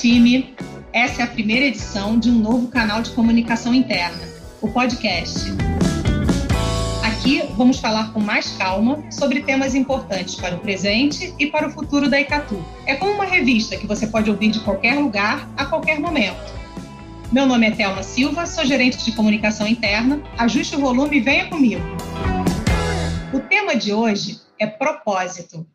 time! Essa é a primeira edição de um novo canal de comunicação interna, o podcast. Aqui vamos falar com mais calma sobre temas importantes para o presente e para o futuro da Icatu. É como uma revista que você pode ouvir de qualquer lugar, a qualquer momento. Meu nome é Thelma Silva, sou gerente de comunicação interna. Ajuste o volume e venha comigo. O tema de hoje é propósito.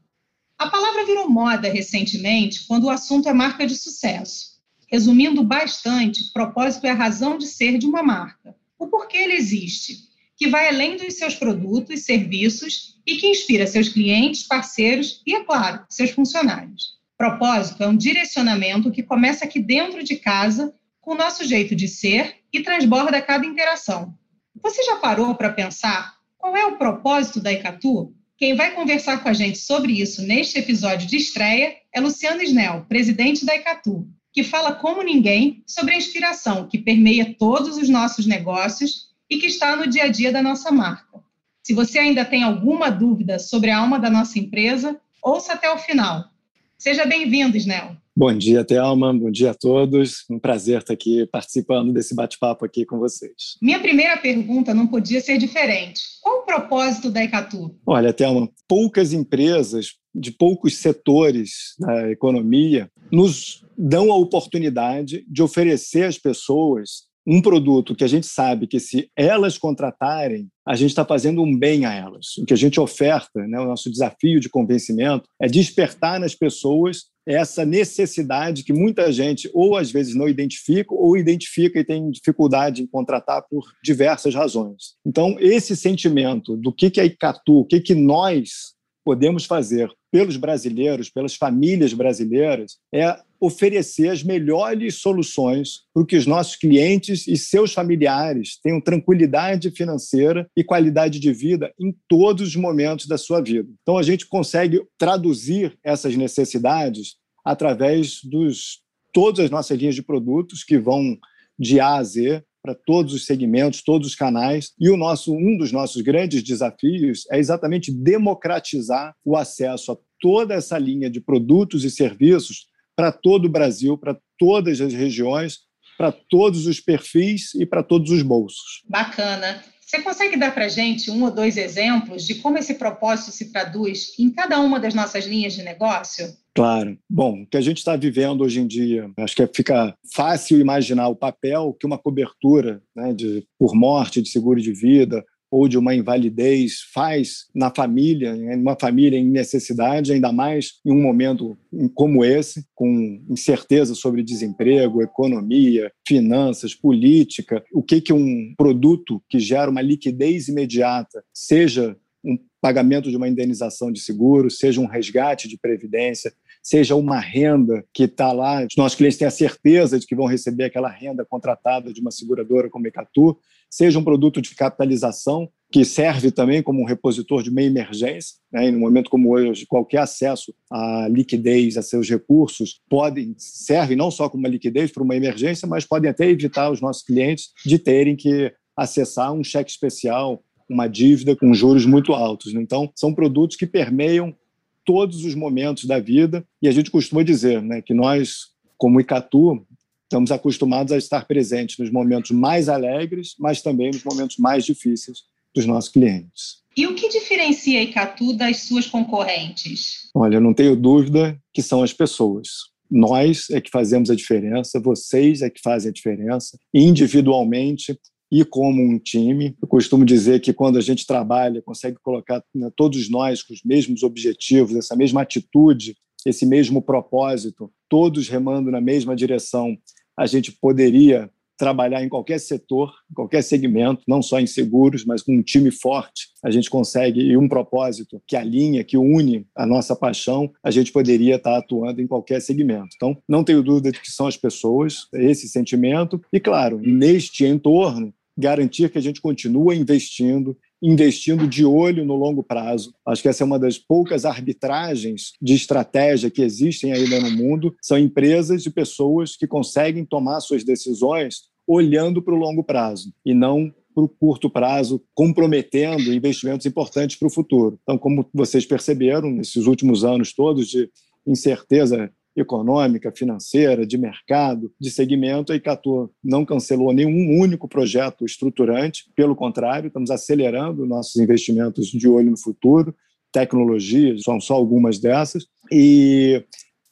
A palavra virou moda recentemente quando o assunto é marca de sucesso. Resumindo bastante, propósito é a razão de ser de uma marca, o porquê ele existe, que vai além dos seus produtos, serviços e que inspira seus clientes, parceiros e, é claro, seus funcionários. Propósito é um direcionamento que começa aqui dentro de casa, com o nosso jeito de ser e transborda cada interação. Você já parou para pensar qual é o propósito da Icatu? Quem vai conversar com a gente sobre isso neste episódio de estreia é Luciano Snell, presidente da Icatu, que fala como ninguém sobre a inspiração que permeia todos os nossos negócios e que está no dia a dia da nossa marca. Se você ainda tem alguma dúvida sobre a alma da nossa empresa, ouça até o final. Seja bem-vindo, Snell. Bom dia, Thelma. Bom dia a todos. Um prazer estar aqui participando desse bate-papo aqui com vocês. Minha primeira pergunta não podia ser diferente. Qual o propósito da Icatu? Olha, Thelma, poucas empresas de poucos setores da economia nos dão a oportunidade de oferecer às pessoas um produto que a gente sabe que se elas contratarem, a gente está fazendo um bem a elas. O que a gente oferta, né, o nosso desafio de convencimento, é despertar nas pessoas essa necessidade que muita gente ou às vezes não identifica ou identifica e tem dificuldade em contratar por diversas razões. Então, esse sentimento do que, que é Icatu, o que, que nós podemos fazer pelos brasileiros, pelas famílias brasileiras, é oferecer as melhores soluções para que os nossos clientes e seus familiares tenham tranquilidade financeira e qualidade de vida em todos os momentos da sua vida. Então, a gente consegue traduzir essas necessidades através dos todas as nossas linhas de produtos que vão de A a Z para todos os segmentos, todos os canais. E o nosso um dos nossos grandes desafios é exatamente democratizar o acesso a toda essa linha de produtos e serviços para todo o Brasil, para todas as regiões, para todos os perfis e para todos os bolsos. Bacana. Você consegue dar para a gente um ou dois exemplos de como esse propósito se traduz em cada uma das nossas linhas de negócio? Claro. Bom, o que a gente está vivendo hoje em dia, acho que fica fácil imaginar o papel que uma cobertura né, de, por morte de seguro de vida ou de uma invalidez faz na família, uma família em necessidade, ainda mais em um momento como esse, com incerteza sobre desemprego, economia, finanças, política, o que que um produto que gera uma liquidez imediata, seja um pagamento de uma indenização de seguro, seja um resgate de previdência, seja uma renda que está lá, os nossos clientes têm a certeza de que vão receber aquela renda contratada de uma seguradora como a Ecatu, seja um produto de capitalização que serve também como um repositor de meia emergência, né? e no momento como hoje, qualquer acesso à liquidez, a seus recursos, podem serve não só como uma liquidez para uma emergência, mas podem até evitar os nossos clientes de terem que acessar um cheque especial, uma dívida com juros muito altos. Então, são produtos que permeiam todos os momentos da vida e a gente costuma dizer né, que nós, como Icatu, estamos acostumados a estar presentes nos momentos mais alegres, mas também nos momentos mais difíceis dos nossos clientes. E o que diferencia a Icatu das suas concorrentes? Olha, eu não tenho dúvida que são as pessoas. Nós é que fazemos a diferença, vocês é que fazem a diferença. Individualmente, e como um time. Eu costumo dizer que quando a gente trabalha, consegue colocar né, todos nós com os mesmos objetivos, essa mesma atitude, esse mesmo propósito, todos remando na mesma direção, a gente poderia trabalhar em qualquer setor, em qualquer segmento, não só em seguros, mas com um time forte, a gente consegue, e um propósito que alinha, que une a nossa paixão, a gente poderia estar atuando em qualquer segmento. Então, não tenho dúvida de que são as pessoas, esse sentimento, e claro, neste entorno, garantir que a gente continua investindo, investindo de olho no longo prazo. Acho que essa é uma das poucas arbitragens de estratégia que existem ainda no mundo. São empresas e pessoas que conseguem tomar suas decisões olhando para o longo prazo e não para o curto prazo, comprometendo investimentos importantes para o futuro. Então, como vocês perceberam, nesses últimos anos todos de incerteza econômica, financeira, de mercado, de segmento, a Icatu não cancelou nenhum único projeto estruturante, pelo contrário, estamos acelerando nossos investimentos de olho no futuro, tecnologias, são só algumas dessas, e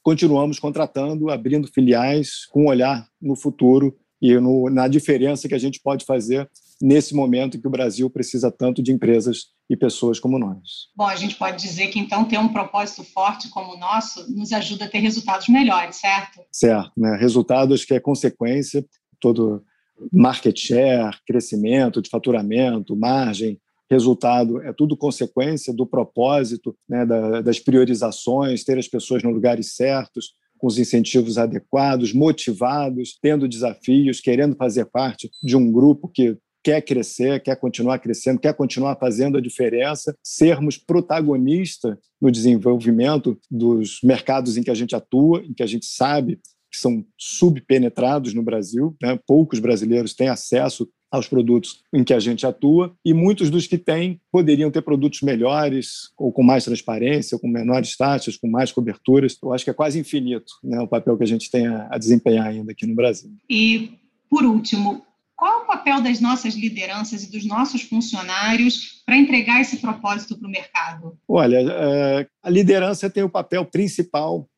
continuamos contratando, abrindo filiais com olhar no futuro e no, na diferença que a gente pode fazer nesse momento em que o Brasil precisa tanto de empresas e pessoas como nós. Bom, a gente pode dizer que então ter um propósito forte como o nosso nos ajuda a ter resultados melhores, certo? Certo, né? resultados que é consequência todo market share, crescimento de faturamento, margem, resultado é tudo consequência do propósito, né, da, das priorizações, ter as pessoas nos lugares certos, com os incentivos adequados, motivados, tendo desafios, querendo fazer parte de um grupo que quer crescer, quer continuar crescendo, quer continuar fazendo a diferença, sermos protagonistas no desenvolvimento dos mercados em que a gente atua, em que a gente sabe que são subpenetrados no Brasil, né? poucos brasileiros têm acesso aos produtos em que a gente atua e muitos dos que têm poderiam ter produtos melhores ou com mais transparência, ou com menores taxas, com mais coberturas. Eu acho que é quase infinito né, o papel que a gente tem a, a desempenhar ainda aqui no Brasil. E, por último, qual é o papel das nossas lideranças e dos nossos funcionários para entregar esse propósito para o mercado? Olha, é, a liderança tem o papel principal,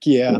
que é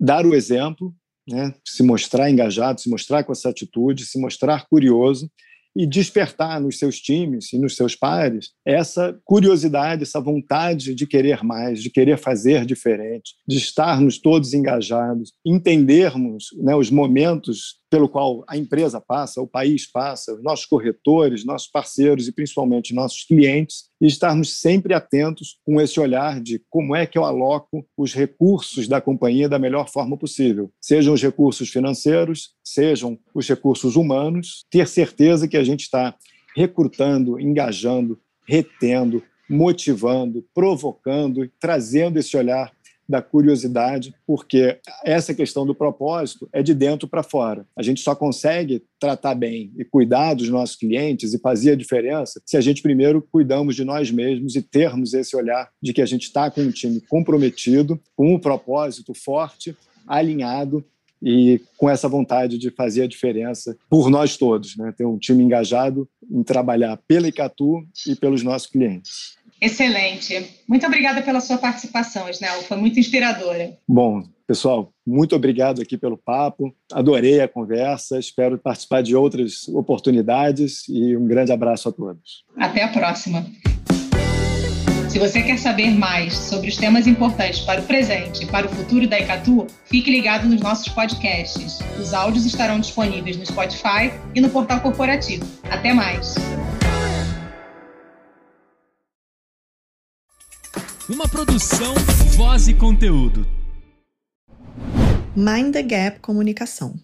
dar o exemplo, né? se mostrar engajado, se mostrar com essa atitude, se mostrar curioso e despertar nos seus times e nos seus pares essa curiosidade, essa vontade de querer mais, de querer fazer diferente, de estarmos todos engajados, entendermos né, os momentos pelo qual a empresa passa, o país passa, os nossos corretores, nossos parceiros e principalmente nossos clientes, e estarmos sempre atentos com esse olhar de como é que eu aloco os recursos da companhia da melhor forma possível, sejam os recursos financeiros, sejam os recursos humanos, ter certeza que a gente está recrutando, engajando, retendo, motivando, provocando, trazendo esse olhar da curiosidade, porque essa questão do propósito é de dentro para fora. A gente só consegue tratar bem e cuidar dos nossos clientes e fazer a diferença se a gente primeiro cuidamos de nós mesmos e termos esse olhar de que a gente está com um time comprometido, com um propósito forte, alinhado e com essa vontade de fazer a diferença por nós todos, né? ter um time engajado em trabalhar pela Icatu e pelos nossos clientes. Excelente. Muito obrigada pela sua participação, Isnel. Foi muito inspiradora. Bom, pessoal, muito obrigado aqui pelo papo. Adorei a conversa. Espero participar de outras oportunidades e um grande abraço a todos. Até a próxima. Se você quer saber mais sobre os temas importantes para o presente e para o futuro da Icatu, fique ligado nos nossos podcasts. Os áudios estarão disponíveis no Spotify e no portal corporativo. Até mais! Uma produção, voz e conteúdo. Mind the Gap Comunicação.